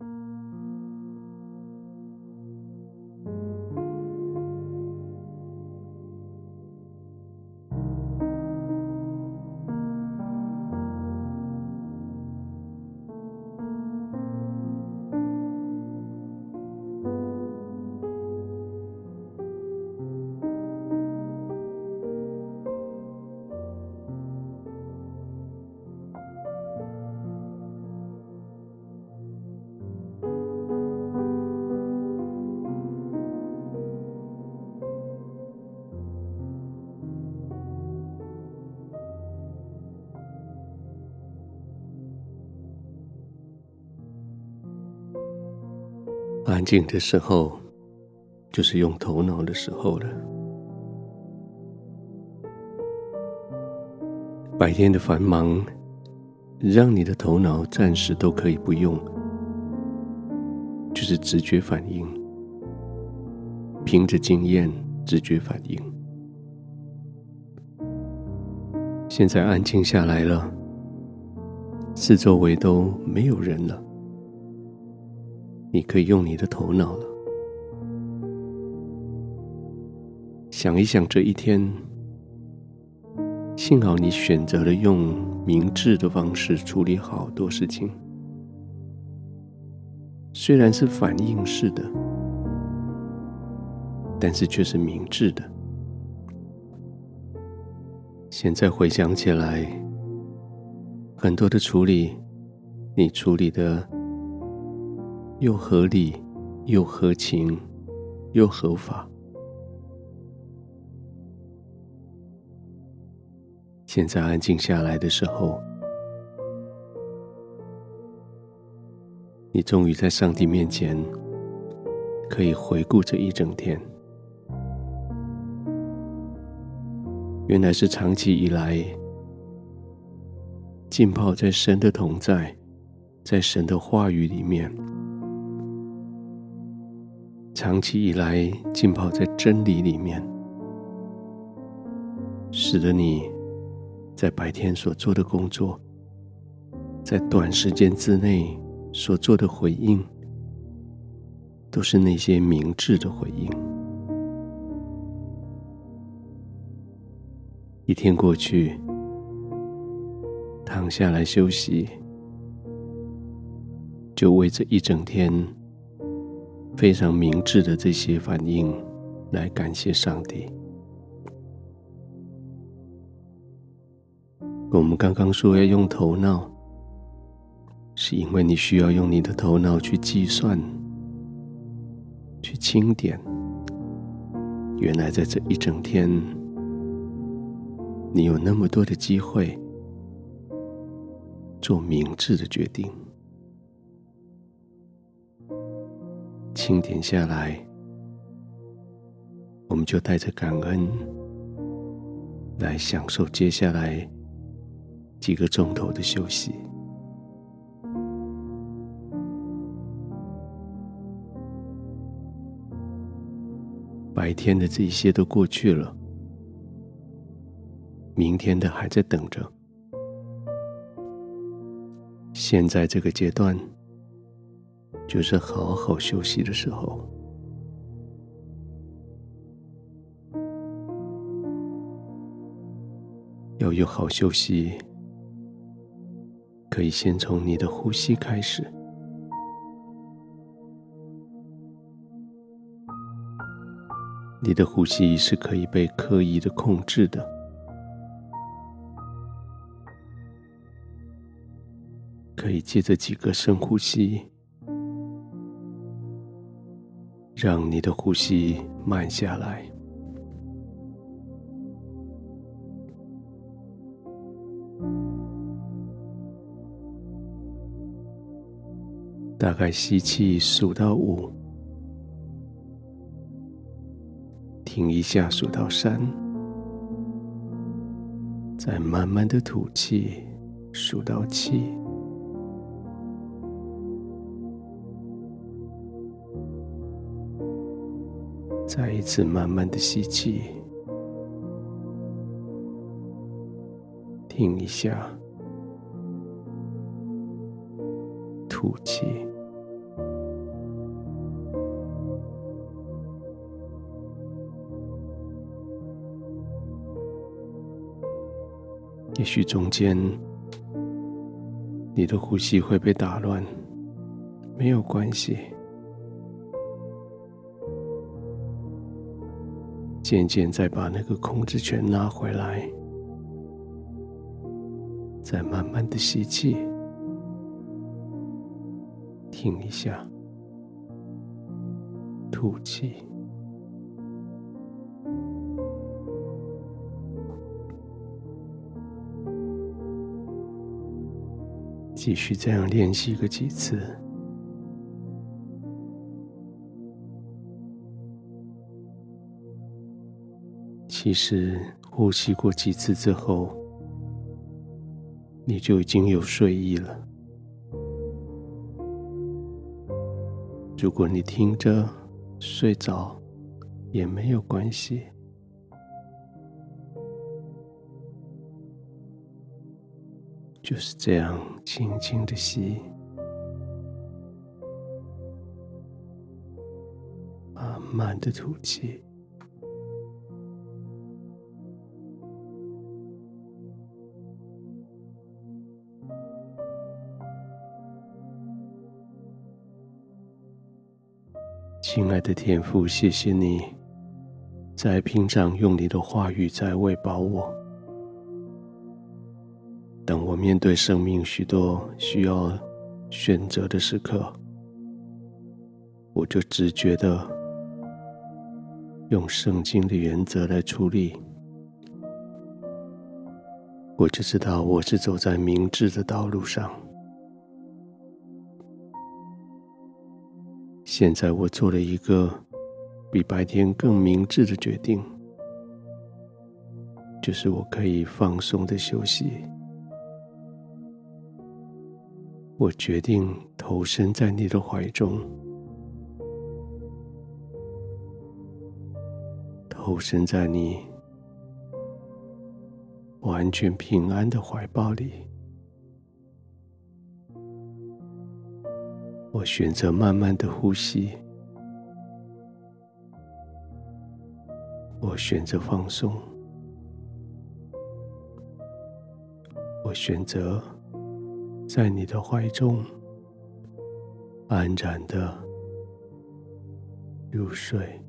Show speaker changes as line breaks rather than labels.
you 安静的时候，就是用头脑的时候了。白天的繁忙，让你的头脑暂时都可以不用，就是直觉反应，凭着经验，直觉反应。现在安静下来了，四周围都没有人了。你可以用你的头脑了，想一想这一天。幸好你选择了用明智的方式处理好多事情，虽然是反应式的，但是却是明智的。现在回想起来，很多的处理，你处理的。又合理，又合情，又合法。现在安静下来的时候，你终于在上帝面前可以回顾这一整天。原来是长期以来浸泡在神的同在，在神的话语里面。长期以来浸泡在真理里面，使得你在白天所做的工作，在短时间之内所做的回应，都是那些明智的回应。一天过去，躺下来休息，就为这一整天。非常明智的这些反应，来感谢上帝。我们刚刚说要用头脑，是因为你需要用你的头脑去计算、去清点。原来在这一整天，你有那么多的机会做明智的决定。清点下来，我们就带着感恩来享受接下来几个钟头的休息。白天的这些都过去了，明天的还在等着。现在这个阶段。就是好好休息的时候，要有好休息，可以先从你的呼吸开始。你的呼吸是可以被刻意的控制的，可以借着几个深呼吸。让你的呼吸慢下来，大概吸气数到五，停一下数到三，再慢慢的吐气数到七。再一次慢慢的吸气。停一下。吐气。也许中间你的呼吸会被打乱没有关系。渐渐再把那个控制权拿回来，再慢慢的吸气，停一下，吐气，继续这样练习个几次。其实呼吸过几次之后，你就已经有睡意了。如果你听着睡着，也没有关系，就是这样轻轻的吸，慢慢的吐气。亲爱的天父，谢谢你，在平常用你的话语在喂饱我。当我面对生命许多需要选择的时刻，我就直觉的用圣经的原则来处理。我就知道我是走在明智的道路上。现在我做了一个比白天更明智的决定，就是我可以放松的休息。我决定投身在你的怀中，投身在你完全平安的怀抱里。我选择慢慢的呼吸，我选择放松，我选择在你的怀中安然的入睡。